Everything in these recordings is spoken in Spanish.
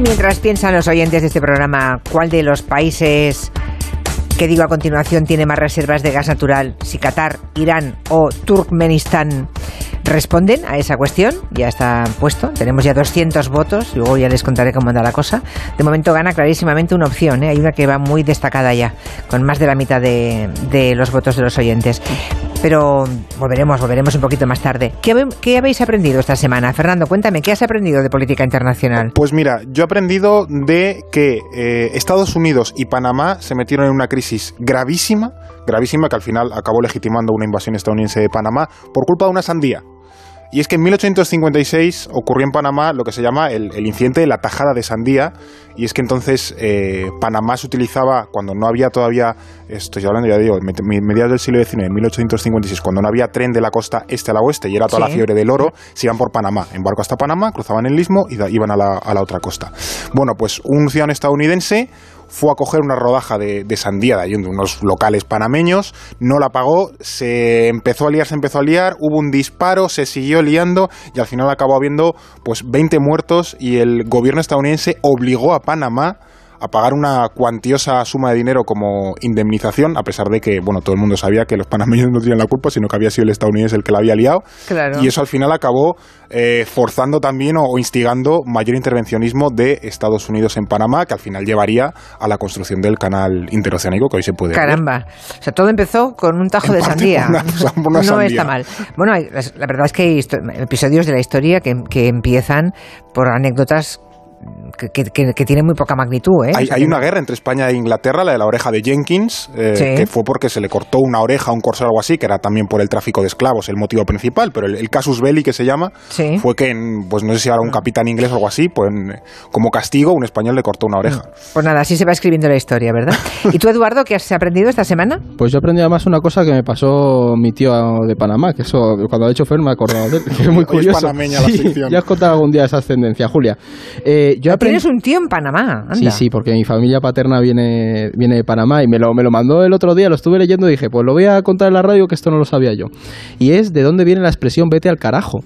Mientras piensan los oyentes de este programa, ¿cuál de los países que digo a continuación tiene más reservas de gas natural? Si Qatar, Irán o Turkmenistán responden a esa cuestión, ya está puesto. Tenemos ya 200 votos, luego ya les contaré cómo anda la cosa. De momento gana clarísimamente una opción, ¿eh? hay una que va muy destacada ya, con más de la mitad de, de los votos de los oyentes pero volveremos, volveremos un poquito más tarde. ¿Qué, habéis aprendido esta semana? Fernando, cuéntame, ¿qué has aprendido de política internacional? Pues mira, yo he aprendido de que eh, Estados Unidos y Panamá se metieron en una crisis gravísima, gravísima que al final acabó legitimando una invasión estadounidense de Panamá por culpa de una sandía. Y es que en 1856 ocurrió en Panamá lo que se llama el, incidente de la tajada de sandía, y es que entonces eh, Panamá se utilizaba, cuando no había todavía, estoy hablando ya digo, mediados del siglo XIX, en 1856, cuando no había tren de la costa este a la oeste y era toda la fiebre del oro, se iban por Panamá, en barco hasta Panamá, cruzaban el istmo y iban a la, a la otra costa. Bueno, pues un ciudadano estadounidense fue a coger una rodaja de, sandía de, de unos locales panameños, no la pagó, se empezó a liar, se empezó a liar, hubo un disparo, se siguió liando y al final acabó habiendo pues 20 muertos y el gobierno estadounidense obligó a Panamá a pagar una cuantiosa suma de dinero como indemnización, a pesar de que, bueno, todo el mundo sabía que los panameños no tenían la culpa, sino que había sido el estadounidense el que la había liado. Y eso al final acabó eh, forzando también o, instigando mayor intervencionismo de Estados Unidos en Panamá, que al final llevaría a la construcción del canal interoceánico que hoy se puede Caramba. O sea, todo empezó con un tajo de sandía. no está mal. Bueno, la verdad es que hay episodios de la historia que, que empiezan por anécdotas que, tiene muy poca magnitud. ¿eh? Hay, una guerra entre España e Inglaterra, la de la oreja de Jenkins, eh, que fue porque se le cortó una oreja a un corsaro o algo así, que era también por el tráfico de esclavos el motivo principal, pero el, casus belli que se llama fue que, pues no sé si era un capitán inglés o algo así, pues como castigo un español le cortó una oreja. Pues nada, así se va escribiendo la historia, ¿verdad? ¿Y tú, Eduardo, qué has aprendido esta semana? Pues yo aprendí además una cosa que me pasó mi tío de Panamá, que eso cuando ha dicho Fer me he acordado de él, que es muy curioso. panameña la sección. Ya has contado algún día esa ascendencia, Julia. Eh, yo ¿Tienes un tío en Panamá? Sí, sí, porque mi familia paterna viene, viene de Panamá y me lo, me lo mandó el otro día, lo estuve leyendo y dije, pues lo voy a contar en la radio que esto no lo sabía yo. Y es de dónde viene la expresión vete al carajo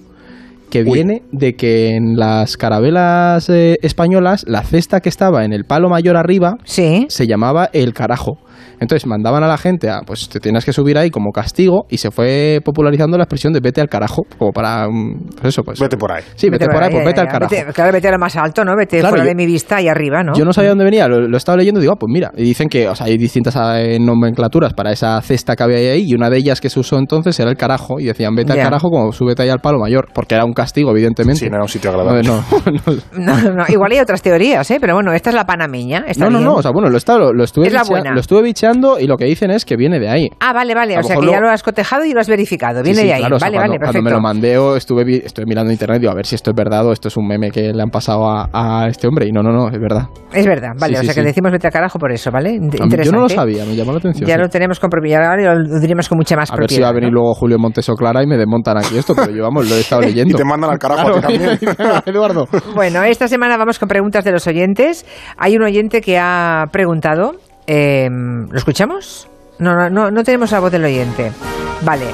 que viene de que en las carabelas eh, españolas la cesta que estaba en el palo mayor arriba se llamaba el carajo. Entonces mandaban a la gente a, pues te tienes que subir ahí como castigo y se fue popularizando la expresión de vete al carajo, como para, mm, pues eso, pues. Vete por ahí. Sí, vete, por ahí, pues vete al carajo. claro, vete a lo más alto, ¿no? Vete fuera de mi vista y arriba, ¿no? Yo no sabía dónde venía, lo, he estado leyendo y digo, ah, pues mira, y dicen que, o sea, hay distintas eh, nomenclaturas para esa cesta que había ahí y una de ellas que se usó entonces era el carajo y decían vete al carajo como súbete ahí al palo mayor, porque era un castigo, evidentemente. Sí, no era un sitio agradable. No, no, no, igual hay otras teorías, ¿eh? Pero bueno, esta es la panameña. no, no, no, o sea, bueno, lo, estado, lo, estuve, lo estuve bicheando y lo que dicen es que viene de ahí. Ah, vale, vale. o sea que ya lo has cotejado y lo has verificado. Viene de ahí. vale, vale, perfecto. Cuando me lo mandé, estuve, estuve mirando internet y digo, a ver si esto es verdad o esto es un meme que le han pasado a, este hombre. Y no, no, no, es verdad. Es verdad, vale. o sea que decimos vete a carajo por eso, ¿vale? Interesante. Yo no lo sabía, me llamó la atención. Ya lo tenemos comprobado y lo diríamos con mucha más A ver si va a venir luego Julio Montes o Clara y me desmontan aquí esto, pero yo, vamos, lo he estado leyendo. y te mandan al carajo también. Eduardo. Bueno, esta semana vamos con preguntas de los oyentes. Hay un oyente que ha preguntado. Eh, ¿Lo escuchamos? No, no, no tenemos la voz del oyente. Vale.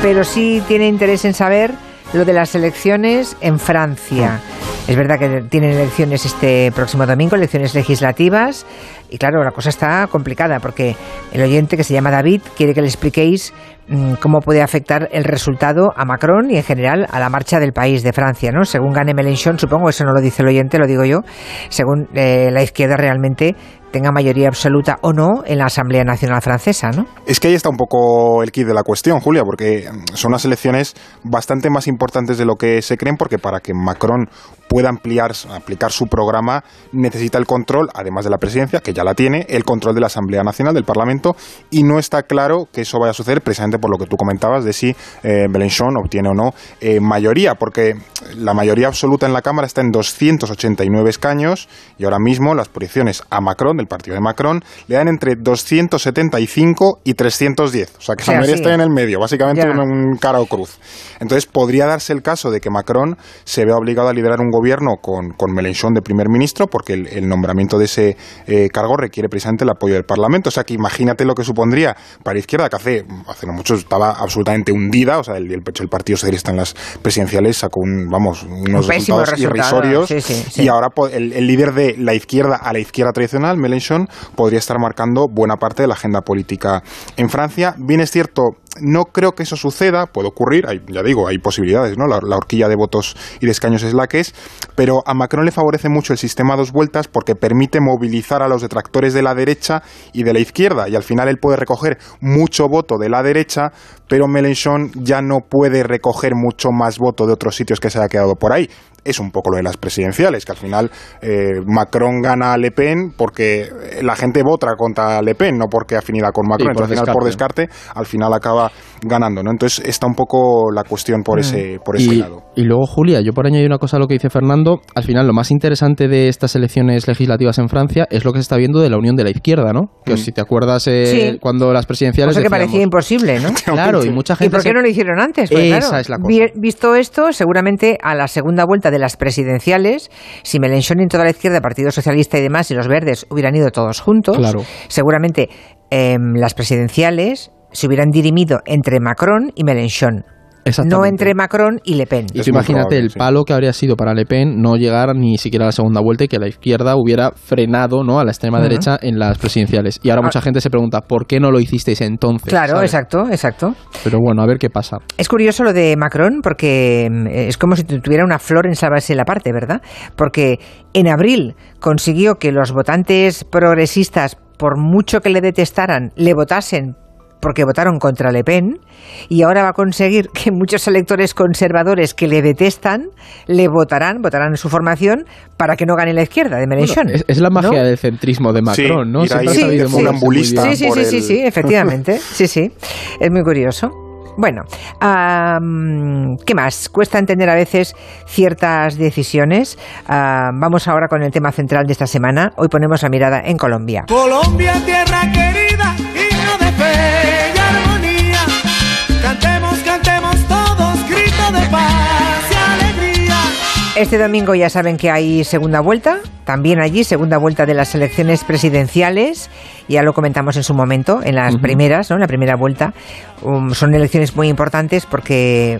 Pero sí tiene interés en saber lo de las elecciones en Francia. Es verdad que tienen elecciones este próximo domingo, elecciones legislativas, y claro, la cosa está complicada porque el oyente que se llama David quiere que le expliquéis mm, cómo puede afectar el resultado a Macron y en general a la marcha del país de Francia, ¿no? Según gane Mélenchon, supongo, eso no lo dice el oyente, lo digo yo, según eh, la izquierda realmente tenga mayoría absoluta o no en la Asamblea Nacional Francesa, ¿no? Es que ahí está un poco el kit de la cuestión, Julia, porque son unas elecciones bastante más importantes de lo que se creen, porque para que Macron pueda ampliar, aplicar su programa necesita el control, además de la presidencia, que ya la tiene, el control de la Asamblea Nacional, del Parlamento, y no está claro que eso vaya a suceder precisamente por lo que tú comentabas de si eh, obtiene o no eh, mayoría, porque la mayoría absoluta en la Cámara está en 289 escaños y ahora mismo las proyecciones a Macron del partido de Macron, le dan entre 275 y 310. O sea, que mayoría sí. está en el medio, básicamente un, cara o cruz. Entonces, podría darse el caso de que Macron se vea obligado a liderar un gobierno con, con Mélenchon de primer ministro, porque el, el nombramiento de ese eh, cargo requiere precisamente el apoyo del Parlamento. O sea, que imagínate lo que supondría para izquierda, que hace, hace no mucho estaba absolutamente hundida. O sea, el, el, el Partido Socialista en las presidenciales sacó un, vamos, unos Un resultados resultado, irrisorios. sí, sí, sí. Y ahora el, el líder de la izquierda a la izquierda tradicional, Mélenchon, podría estar marcando buena parte de la agenda política en Francia. Bien es cierto, no creo que eso suceda, puede ocurrir, hay- ya digo, hay posibilidades, ¿no? La, la horquilla de votos y de escaños es la que es, pero a Macron le favorece mucho el sistema a dos vueltas porque permite movilizar a los detractores de la derecha y de la izquierda, y al final él puede recoger mucho voto de la derecha, pero Mélenchon ya no puede recoger mucho más voto de otros sitios que se haya quedado por ahí es un poco lo de las presidenciales, que al final eh, Macron gana a Le Pen porque la gente vota contra Le Pen, no porque afinidad con Macron. Sí, por Entonces, al final, por descarte, al final acaba ganando, ¿no? Entonces está un poco la cuestión por ese, por ese y, lado. y luego, Julia, yo por añadir una cosa a lo que dice Fernando, al final lo más interesante de estas elecciones legislativas en Francia es lo que se está viendo de la unión de la izquierda, ¿no? Que Mm. si te acuerdas eh, Sí. cuando las presidenciales... Cosa que decíamos- parecía imposible, ¿no? Claro, y mucha ¿Y gente... por qué se- no lo hicieron antes? Esa claro, es la cosa. vi- Visto esto, seguramente a la segunda vuelta de las presidenciales, si Mélenchon y toda la izquierda, Partido Socialista y demás, y los verdes hubieran ido todos juntos, Claro. seguramente em, las presidenciales se hubieran dirimido entre Macron y Mélenchon, no entre Macron y Le Pen. Y imagínate probable, el sí. palo que habría sido para Le Pen no llegar ni siquiera a la segunda vuelta y que la izquierda hubiera frenado ¿no? a la extrema Ujú. derecha en las presidenciales. Y ahora Ah. mucha gente se pregunta, ¿por qué no lo hicisteis entonces? Claro, ¿sabes? exacto, exacto. Pero bueno, a ver qué pasa. Es curioso lo de Macron porque mm, es como si tu- tuviera una flor en salvarse la parte, ¿verdad? Porque en abril consiguió que los votantes progresistas, por mucho que le detestaran, le votasen porque votaron contra Le Pen y ahora va a conseguir que muchos electores conservadores que le detestan le votarán, votarán su formación para que no gane la izquierda de Mélenchon. Bueno, es, es la magia ¿no? del centrismo de Macron, Sí, ¿no? Sí, sí, sí, sí, el- sí, efectivamente. Sí, sí. Es muy curioso. Bueno, am, ¿qué más? Cuesta entender a veces ciertas decisiones. Vamos ahora con el tema central de esta semana. Hoy ponemos la mirada en Colombia. Colombia, tierra querida, Este domingo ya saben que hay segunda vuelta, también allí segunda vuelta de las elecciones presidenciales, ya lo comentamos en su momento, en las primeras, ¿no? En la primera vuelta. Um, son elecciones muy importantes porque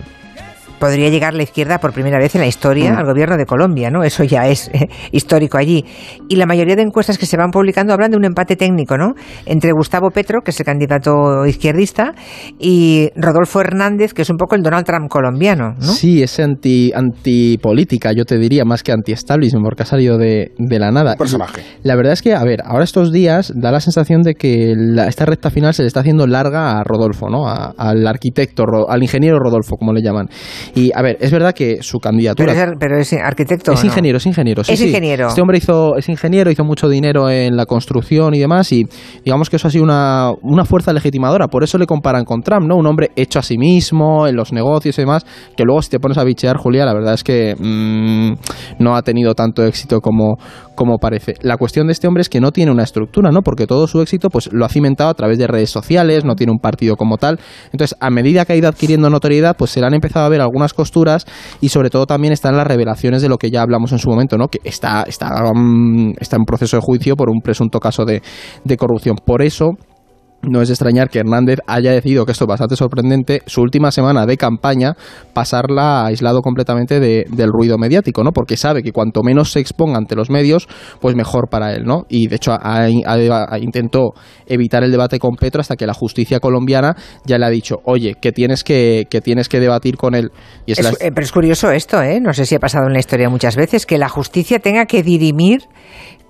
podría llegar la izquierda por primera vez en la historia al gobierno de Colombia, ¿no? Eso ya es eh, histórico allí. Y la mayoría de encuestas que se van publicando hablan de un empate técnico, ¿no? Entre Gustavo Petro, que es el candidato izquierdista, y Rodolfo Hernández, que es un poco el Donald Trump colombiano, ¿no? Sí, es anti, antipolítica, yo te diría, más que anti-establishment, porque ha salido de, de la nada. Un personaje. Y La verdad es que, a ver, ahora estos días da la sensación de que la- esta recta final se le está haciendo larga a Rodolfo, ¿no? A- al arquitecto, Ro- al ingeniero Rodolfo, como le llaman. Y, a ver, es verdad que su Pero candidatura... es, pero es arquitecto. Es ingeniero, es ingeniero. sí, Es sí. ingeniero. Este hombre hizo, es ingeniero, hizo mucho dinero en la construcción y demás, y digamos que eso ha sido una, una fuerza legitimadora. Por eso le comparan con Trump, ¿no? Un hombre hecho a sí mismo, en los negocios y demás, que luego si te pones a bichear, Julia, la verdad es que mm, no ha tenido tanto éxito como, como parece. La cuestión de este hombre es que no tiene una estructura, ¿no? Porque todo su éxito pues lo ha cimentado a través de redes sociales, no tiene un partido como tal. Entonces, a medida que ha ido adquiriendo notoriedad, pues se le han empezado a ver algunas costuras y sobre todo también están las revelaciones de lo que ya hablamos en su momento, ¿no? Que está, está, mm, está en proceso de juicio por un presunto caso de, de corrupción. Por eso, no es de extrañar que Hernández haya decidido, que esto es bastante sorprendente, su última semana de campaña pasarla aislado completamente de- del ruido mediático, ¿no? Porque sabe que cuanto menos se exponga ante los medios, pues mejor para él, ¿no? Y de hecho ha, ha- ha- intentó evitar el debate con Petro hasta que la justicia colombiana ya le ha dicho, oye, que tienes que, que tienes que debatir con él. Y es Es- la- eh, pero es curioso esto, ¿eh? No sé si ha pasado en la historia muchas veces, que la justicia tenga que dirimir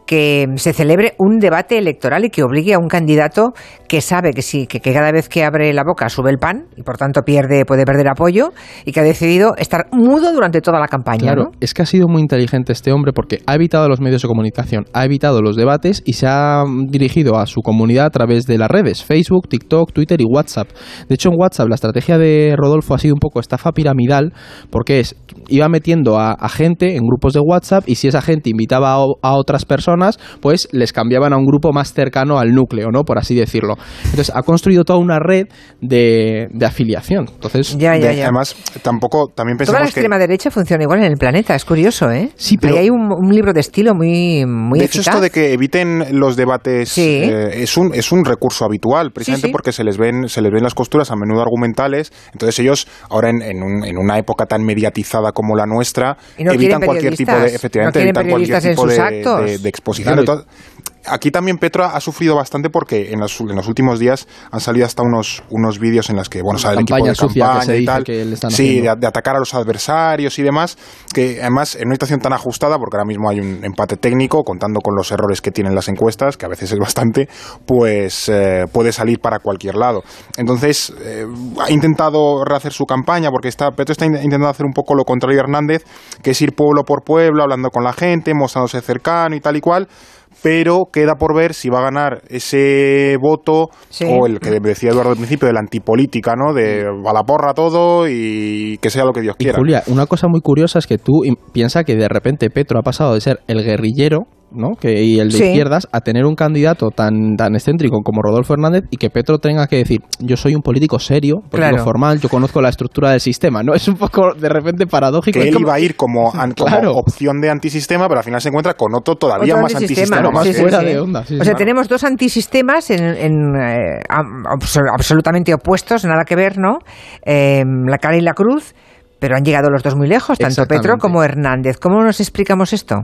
que se celebre un debate electoral y que obligue a un candidato que sabe que sí, que, que cada vez que abre la boca sube el pan y por tanto pierde, puede perder apoyo y que ha decidido estar mudo durante toda la campaña. Claro, ¿no? es que ha sido muy inteligente este hombre porque ha evitado los medios de comunicación, ha evitado los debates y se ha mm, dirigido a su comunidad a través de las redes, Facebook, TikTok, Twitter y WhatsApp. De hecho, en WhatsApp la estrategia de Rodolfo ha sido un poco estafa piramidal porque es iba metiendo a, a gente en grupos de WhatsApp y si esa gente invitaba a otras personas personas, pues les cambiaban a un grupo más cercano al núcleo, ¿no? Por así decirlo. Entonces ha construido toda una red de, de afiliación. Entonces, Ya, ya, De- ya. Además, tampoco, también Toda la pensamos que... extrema derecha funciona igual en el planeta, es curioso, ¿eh? Sí, pero- Ahí hay un, un libro de estilo muy, muy de hecho, eficaz. esto de que eviten los debates Sí. eh, es, un, es un recurso habitual, precisamente Sí, sí. porque se les ven se les ven las costuras a menudo argumentales. Entonces ellos, ahora en, en, un- en una época tan mediatizada como la nuestra, no evitan cualquier tipo de, efectivamente, no quieren evitan cualquier tipo sus de, actos. de- de exposición. Claro. de todo. Aquí también Petro ha sufrido bastante porque en los, en los últimos días han salido hasta unos, unos vídeos en los que, bueno, sale el equipo de campaña y tal. sí, de, de atacar a los adversarios y demás, que además en una situación tan ajustada, porque ahora mismo hay un empate técnico, contando con los errores que tienen las encuestas, que a veces es bastante, pues eh, puede salir para cualquier lado. Entonces, eh, ha intentado rehacer su campaña, porque está, Petro está in- intentando hacer un poco lo contrario a Hernández, que es ir pueblo por pueblo, hablando con la gente, mostrándose cercano y tal y cual. Pero queda por ver si va a ganar ese voto Sí. o el que decía Eduardo al principio de la antipolítica, ¿no? De a la porra todo y que sea lo que Dios Y quiera. Julia, una cosa muy curiosa es que tú piensas que de repente Petro ha pasado de ser el guerrillero ¿no? que, y el de Sí. izquierdas a tener un candidato tan, tan excéntrico como Rodolfo Hernández y que Petro tenga que decir, yo soy un político serio, político Claro. formal, yo conozco la estructura del sistema, ¿no? Es un poco de repente paradójico. que él como- iba a ir como, an- como Claro. opción de antisistema, pero al final se encuentra con otro todavía Otro más antisistema, antisistema. más sí, que- sí, fuera de onda, sí, o sí, sea, claro. tenemos dos antisistemas en, en, eh, am- abso- absolutamente opuestos, nada que ver, ¿no? Eh, la cara y la cruz, pero han llegado los dos muy lejos, tanto Petro como Hernández. ¿Cómo nos explicamos esto?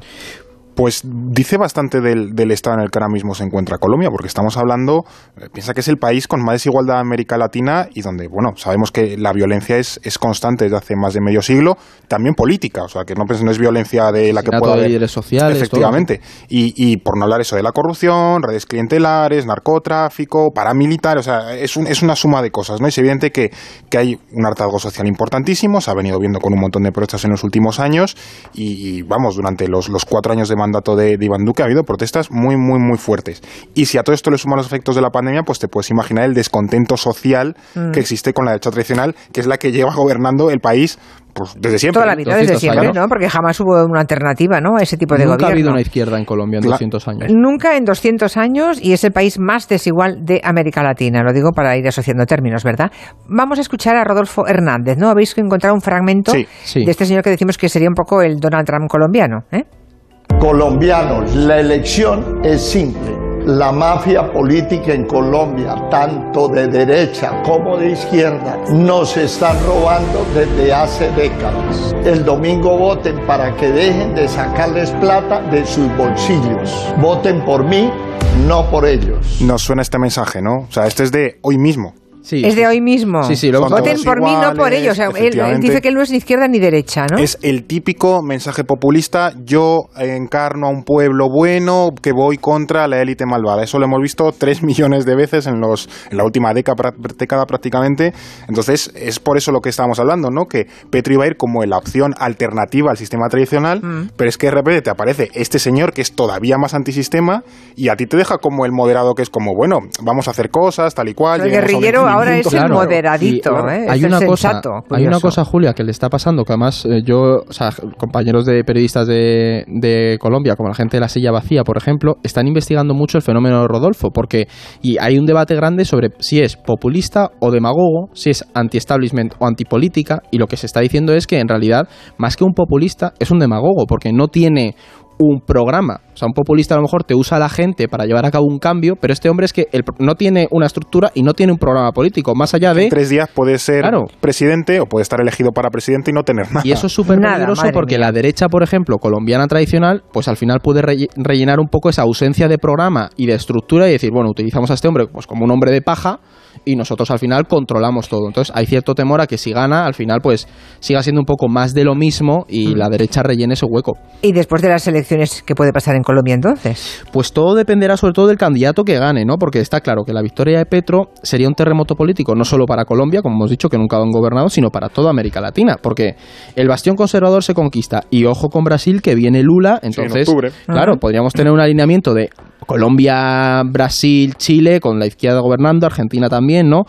Pues dice bastante del, del estado en el que ahora mismo se encuentra Colombia, porque estamos hablando, eh, piensa que es el país con más desigualdad de América Latina y donde, bueno, sabemos que la violencia es, es constante desde hace más de medio siglo, también política, o sea, que no, piensen, no es violencia de la que pueda de haber. líderes sociales, Efectivamente. Y, y por no hablar eso de la corrupción, redes clientelares, narcotráfico, paramilitar, o sea, es, un- es una suma de cosas, ¿no? Es evidente que, que hay un hartazgo social importantísimo, se ha venido viendo con un montón de protestas en los últimos años y, y, vamos, durante los, los cuatro años de mandato de, de Iván Duque ha habido protestas muy, muy, muy fuertes. Y si a todo esto le suman los efectos de la pandemia, pues te puedes imaginar el descontento social Mm. que existe con la derecha tradicional, que es la que lleva gobernando el país pues, desde siempre. Toda la vida, desde 200 siempre, años. ¿no? Porque jamás hubo una alternativa, ¿no? A ese tipo de Nunca ha gobierno. habido una izquierda en Colombia en Cla- 200 años. Nunca en 200 años y es el país más desigual de América Latina. Lo digo para ir asociando términos, ¿verdad? Vamos a escuchar a Rodolfo Hernández, ¿no? Habéis encontrado un fragmento Sí, sí. de este señor que decimos que sería un poco el Donald Trump colombiano, ¿eh? Colombianos, la elección es simple. La mafia política en Colombia, tanto de derecha como de izquierda, nos están robando desde hace décadas. El domingo voten para que dejen de sacarles plata de sus bolsillos. Voten por mí, no por ellos. Nos suena este mensaje, ¿no? O sea, este es de hoy mismo. Sí, Es de hoy mismo. Sí, sí, lo Voten por mí, no por ellos. O sea, él- él, efectivamente. dice que él no es ni izquierda ni derecha, ¿no? Es el típico mensaje populista, yo encarno a un pueblo bueno que voy contra la élite malvada. Eso lo hemos visto tres millones de veces en, los, en la última década, década prácticamente. Entonces, es por eso lo que estábamos hablando, ¿no? Que Petro iba a ir como la opción alternativa al sistema tradicional, Mm. pero es que de repente te aparece este señor que es todavía más antisistema y a ti te deja como el moderado que es como, bueno, vamos a hacer cosas, tal y cual. el guerrillero ahora es el Claro. moderadito, Y, ¿eh? hay Es el una cosa, sensato, hay una cosa, Julia, que le está pasando, que además eh, yo, o sea, compañeros de periodistas de, de Colombia, como la gente de la silla vacía, por ejemplo, están investigando mucho el fenómeno de Rodolfo, porque y hay un debate grande sobre si es populista o demagogo, si es anti-establishment o antipolítica, y lo que se está diciendo es que en realidad, más que un populista, es un demagogo, porque no tiene un programa. O sea, un populista a lo mejor te usa a la gente para llevar a cabo un cambio, pero este hombre es que el- no tiene una estructura y no tiene un programa político, más allá de... En tres días puede ser Claro. presidente o puede estar elegido para presidente y no tener nada. Y eso es súper peligroso porque mía. la derecha, por ejemplo, colombiana tradicional, pues al final puede relle- rellenar un poco esa ausencia de programa y de estructura y decir, bueno, utilizamos a este hombre pues como un hombre de paja y nosotros al final controlamos todo. Entonces hay cierto temor a que si gana, al final pues siga siendo un poco más de lo mismo y Mm. la derecha rellene ese hueco. Y después de las elecciones, ¿qué puede pasar en Colombia entonces? Pues todo dependerá sobre todo del candidato que gane, ¿no? Porque está claro que la victoria de Petro sería un terremoto político, no solo para Colombia, como hemos dicho, que nunca han gobernado, sino para toda América Latina. Porque el bastión conservador se conquista. Y ojo con Brasil, que viene Lula. Entonces, octubre. claro, Ajá. podríamos tener un alineamiento de Colombia, Brasil, Chile, con la izquierda gobernando, Argentina también, ¿no?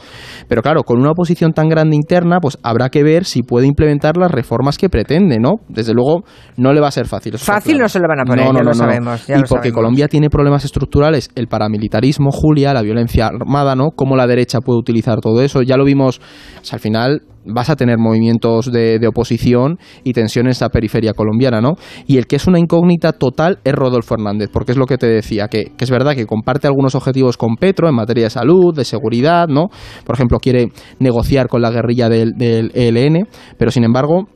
Pero claro, con una oposición tan grande interna, pues habrá que ver si puede implementar las reformas que pretende, ¿no? Desde luego, no le va a ser fácil. Fácil claro. no se lo van a poner, ya lo sabemos, ya y lo porque sabemos. Colombia tiene problemas estructurales, el paramilitarismo, Julia, la violencia armada, ¿no? Cómo la derecha puede utilizar todo eso. Ya lo vimos, o sea, al final vas a tener movimientos de, de oposición y tensión en esa periferia colombiana, ¿no? Y el que es una incógnita total es Rodolfo Hernández, porque es lo que te decía, que, que es verdad que comparte algunos objetivos con Petro en materia de salud, de seguridad, ¿no? Por ejemplo, quiere negociar con la guerrilla del, del ELN, pero sin embargo,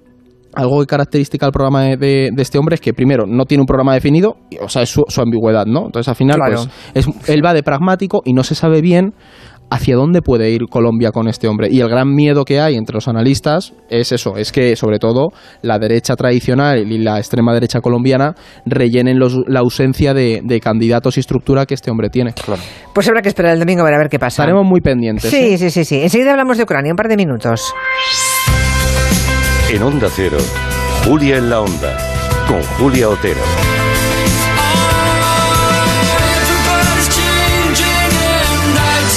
algo que característica al programa de, de- de este hombre es que primero no tiene un programa definido, y, o sea, es su, su ambigüedad, ¿no? Entonces al final Claro. pues es, él va de pragmático y no se sabe bien hacia dónde puede ir Colombia con este hombre. Y el gran miedo que hay entre los analistas es eso, es que sobre todo la derecha tradicional y la extrema derecha colombiana rellenen los- la ausencia de, de candidatos y estructura que este hombre tiene. Pues habrá que esperar el domingo para ver qué pasa. Estaremos muy pendientes. Sí, ¿eh? sí, sí, sí. Enseguida hablamos de Ucrania, un par de minutos. En Onda Cero, Julia en la Onda, con Julia Otero.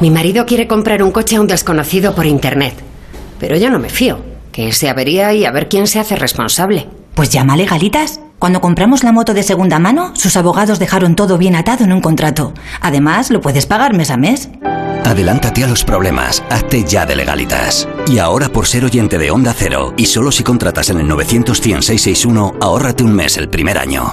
Mi marido quiere comprar un coche a un desconocido por internet. Pero yo no me fío. Que se avería y a ver quién se hace responsable. Pues llama a Legalitas. Cuando compramos la moto de segunda mano, sus abogados dejaron todo bien atado en un contrato. Además, lo puedes pagar mes a mes. Adelántate a los problemas, hazte ya de legalitas. Y ahora por ser oyente de Onda Cero, y solo si contratas en el 900-100-661, ahórrate un mes el primer año.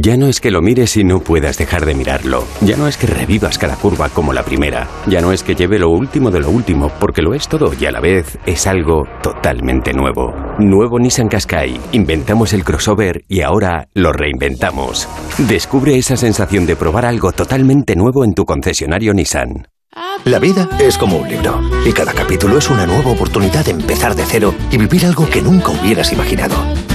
Ya no es que lo mires y no puedas dejar de mirarlo. Ya no es que revivas cada curva como la primera. Ya no es que lleve lo último de lo último, porque lo es todo y a la vez es algo totalmente nuevo. Nuevo Nissan Qashqai. Inventamos el crossover y ahora lo reinventamos. Descubre esa sensación de probar algo totalmente nuevo en tu concesionario Nissan. La vida es como un libro y cada capítulo es una nueva oportunidad de empezar de cero y vivir algo que nunca hubieras imaginado.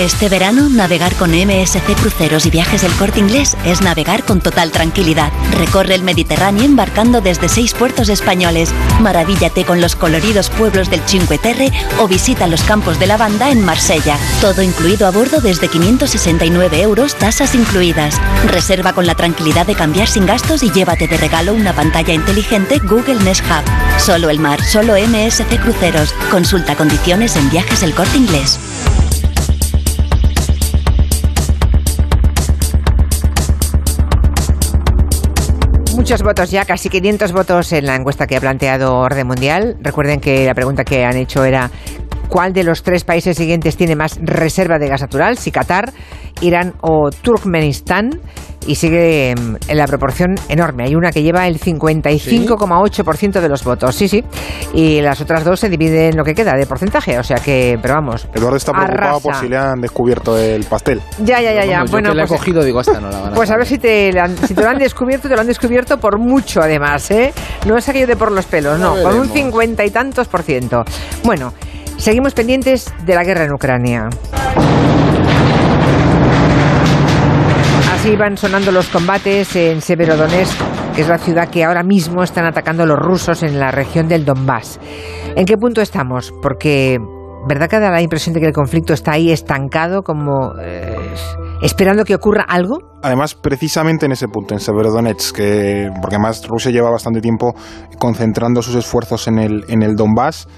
Este verano, navegar con MSC Cruceros y Viajes del Corte Inglés es navegar con total tranquilidad. Recorre el Mediterráneo embarcando desde seis puertos españoles. Maravíllate con los coloridos pueblos del Cinque Terre o visita los campos de lavanda en Marsella. Todo incluido a bordo desde 569 euros, tasas incluidas. Reserva con la tranquilidad de cambiar sin gastos y llévate de regalo una pantalla inteligente Google Nest Hub. Solo el mar, solo MSC Cruceros. Consulta condiciones en Viajes del Corte Inglés. Muchos votos ya, casi 500 votos en la encuesta que ha planteado Orden Mundial. Recuerden que la pregunta que han hecho era ¿cuál de los tres países siguientes tiene más reserva de gas natural? Si Qatar, Irán o Turkmenistán. Y sigue en la proporción enorme. Hay una que lleva el 55,8% de los votos. Sí, sí. Y las otras dos se dividen lo que queda de porcentaje. O sea que, pero vamos. Eduardo está preocupado arrasa. por si le han descubierto el pastel. Ya, ya, ya, ya. Vamos, yo bueno, que la he pues, cogido, digo, esta no la van a Pues a ver si te, la han- si te lo han descubierto, te lo han descubierto por mucho además, ¿eh? No es aquello de por los pelos, no, Ya con un veremos. cincuenta y tantos por ciento. Bueno, seguimos pendientes de la guerra en Ucrania. Así van sonando los combates en Severodonetsk, que es la ciudad que ahora mismo están atacando los rusos en la región del Donbass. ¿En qué punto estamos? Porque, ¿verdad que da la impresión de que el conflicto está ahí estancado como eh, esperando que ocurra algo. Además, precisamente en ese punto, en Severodonetsk, que, porque además Rusia lleva bastante tiempo concentrando sus esfuerzos en el, en el Donbass,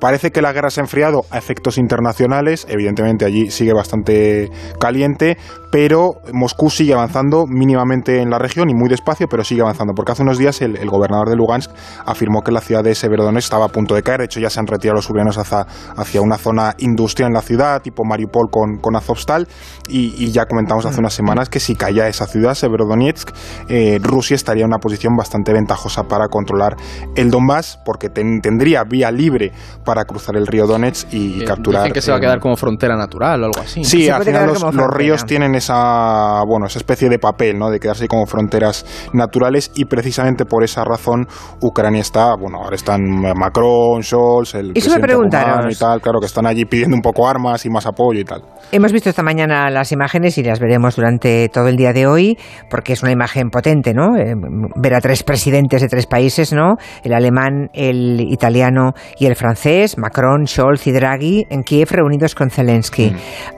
Parece que la guerra se ha enfriado a efectos internacionales, evidentemente allí sigue bastante caliente, pero Moscú sigue avanzando mínimamente en la región y muy despacio, pero sigue avanzando, porque hace unos días el, el gobernador de Lugansk afirmó que la ciudad de Severodonetsk estaba a punto de caer, de hecho ya se han retirado los ucranianos hacia, hacia una zona industrial en la ciudad, tipo Mariupol con, con Azovstal, y, y ya comentamos hace unas semanas que si caía esa ciudad, Severodonetsk, eh, Rusia estaría en una posición bastante ventajosa para controlar el Donbass, porque ten- tendría vía libre para cruzar el río Donetsk y, Eh, capturar. Dicen que se va a eh, quedar como frontera natural o algo así. Sí, al final los, los ríos tienen esa, bueno, esa especie de papel, ¿no? De quedarse como fronteras naturales y precisamente por esa razón Ucrania está, bueno, ahora están Macron, Scholz, el Eso me presidente preguntaron. rumano y tal, claro que están allí pidiendo un poco armas y más apoyo y tal. Hemos visto esta mañana las imágenes y las veremos durante todo el día de hoy, porque es una imagen potente, ¿no? Eh, ver a tres presidentes de tres países, ¿no? El alemán, el italiano y el francés, Macron, Scholz y Draghi, en Kiev reunidos con Zelensky.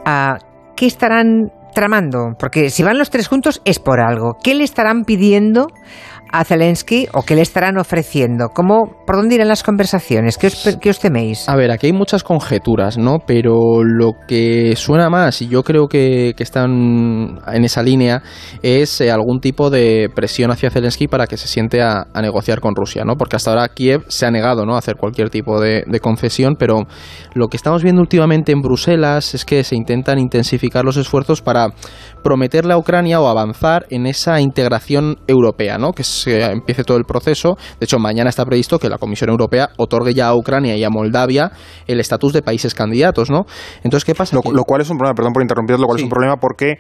Ah, ¿Qué estarán tramando? Porque si van los tres juntos es por algo. ¿Qué le estarán pidiendo a Zelensky o qué le estarán ofreciendo? ¿Cómo, ¿Por dónde irán las conversaciones? ¿Qué os, qué os teméis? A ver, aquí hay muchas conjeturas, ¿no? Pero lo que suena más, y yo creo que, que están en esa línea, es eh, algún tipo de presión hacia Zelensky para que se siente a, negociar con Rusia, ¿no? Porque hasta ahora Kiev se ha negado, ¿no? A hacer cualquier tipo de, de concesión, pero lo que estamos viendo últimamente en Bruselas es que se intentan intensificar los esfuerzos para prometerle a Ucrania o avanzar en esa integración europea, ¿no? Que se empiece todo el proceso. De hecho, mañana está previsto que la Comisión Europea otorgue ya a Ucrania y a Moldavia el estatus de países candidatos, ¿no? Entonces, ¿qué pasa? Lo, lo cual es un problema, perdón por interrumpir, lo cual es un problema porque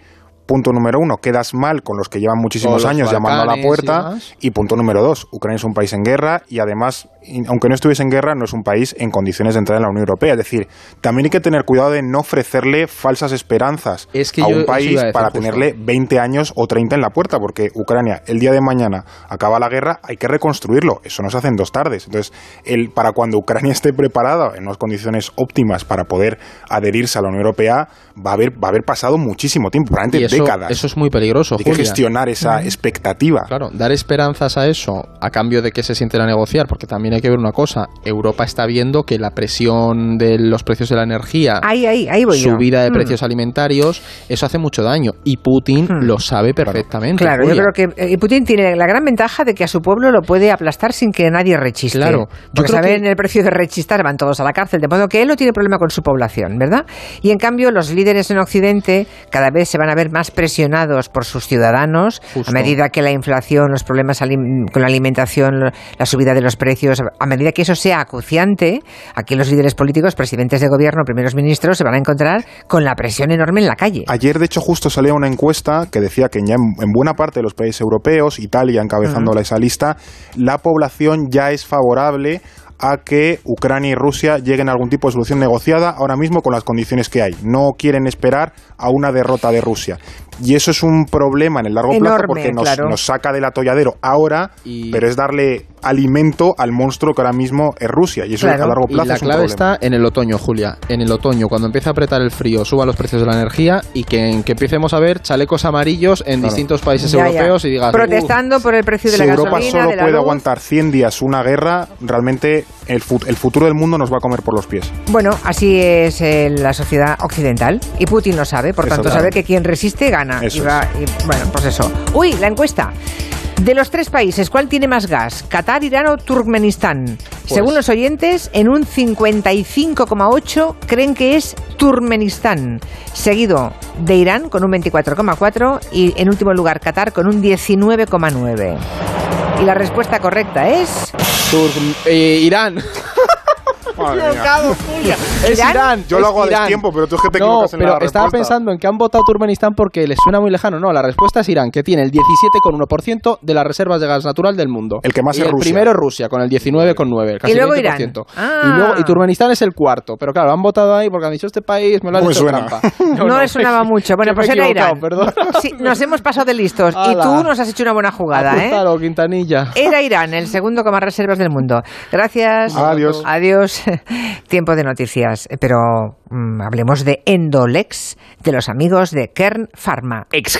punto número uno, quedas mal con los que llevan muchísimos años llamando a la y puerta. Y, punto número dos, Ucrania es un país en guerra y además, aunque no estuviese en guerra, no es un país en condiciones de entrar en la Unión Europea. Es decir, también hay que tener cuidado de no ofrecerle falsas esperanzas Es que a un país a para justo. tenerle 20 años o 30 en la puerta, porque Ucrania el día de mañana acaba la guerra, hay que reconstruirlo. Eso no se hace en dos tardes. Entonces, el, para cuando Ucrania esté preparada en unas condiciones óptimas para poder adherirse a la Unión Europea, va a haber, va a haber pasado muchísimo tiempo, probablemente décadas. eso es muy peligroso. Hay que gestionar esa expectativa. Claro, dar esperanzas a eso a cambio de que se sienten a negociar, porque también hay que ver una cosa, Europa está viendo que la presión de los precios de la energía, Ahí, ahí, ahí voy yo. subida de Mm. precios alimentarios, eso hace mucho daño y Putin lo sabe perfectamente. Claro, yo Julia. creo que eh, Putin tiene la gran ventaja de que a su pueblo lo puede aplastar sin que nadie rechiste. Claro, yo Porque saben que- el precio de rechistar, van todos a la cárcel, de modo que él no tiene problema con su población, ¿verdad? Y en cambio, los líderes en Occidente cada vez se van a ver más presionados por sus ciudadanos Justo. a medida que la inflación, los problemas con la alimentación, la subida de los precios, a medida que eso sea acuciante, aquí los líderes políticos, presidentes de gobierno, primeros ministros, se van a encontrar con la presión enorme en la calle. Ayer, de hecho, justo salía una encuesta que decía que ya en, en buena parte de los países europeos, Italia encabezando Ujú. esa lista, la población ya es favorable a que Ucrania y Rusia lleguen a algún tipo de solución negociada ahora mismo con las condiciones que hay. No quieren esperar a una derrota de Rusia. Y eso es un problema en el largo plazo porque nos, claro. nos saca del atolladero ahora, pero es darle alimento al monstruo que ahora mismo es Rusia. Y eso a largo y plazo la es un clave problema. está en el otoño, Julia. En el otoño, cuando empiece a apretar el frío, suban los precios de la energía y que, que empecemos a ver chalecos amarillos en Claro. distintos países Ya, ya. europeos y digas, Protestando por el precio de si la Europa gasolina, solo de la puede luz. aguantar 100 días una guerra, realmente el, fu- el futuro del mundo nos va a comer por los pies. Bueno, así es eh, la sociedad occidental y Putin lo sabe, por Eso tanto claro. sabe que quien resiste gana. Eso y va- y, bueno, pues eso. Uy, la encuesta. De los tres países, ¿cuál tiene más gas? ¿Qatar, Irán o Turkmenistán? Según los oyentes, en un 55,8 creen que es Turkmenistán, seguido de Irán con un 24,4 y en último lugar Qatar con un 19,9. Y la respuesta correcta es... Turk- eh, Irán. Madre mía. Es ¿Irán? Irán. Yo lo hago a Irán. destiempo, pero tú es que te no, equivocas en pero la estaba respuesta. pensando en que han votado Turkmenistán porque les suena muy lejano. No, la respuesta es Irán, que tiene el 17,1% de las reservas de gas natural del mundo. El que más y es el Rusia. primero es Rusia, con el 19,9%. Casi Y luego 20%. Irán. Ah. Y, luego, y Turkmenistán es el cuarto. Pero claro, han votado ahí porque han dicho este país me lo han No hecho suena. trampa. No, le sonaba mucho. Bueno, pues era Irán. Perdón. Sí, nos hemos pasado de listos. Y tú nos has hecho una buena jugada, ¿eh? Apúntalo, Quintanilla. Era Irán, el segundo con más reservas del mundo. Gracias. Adiós. Adiós. Tiempo de noticias. Noticias, pero mm, hablemos de Endolex, de los amigos de Kern Pharma. Ex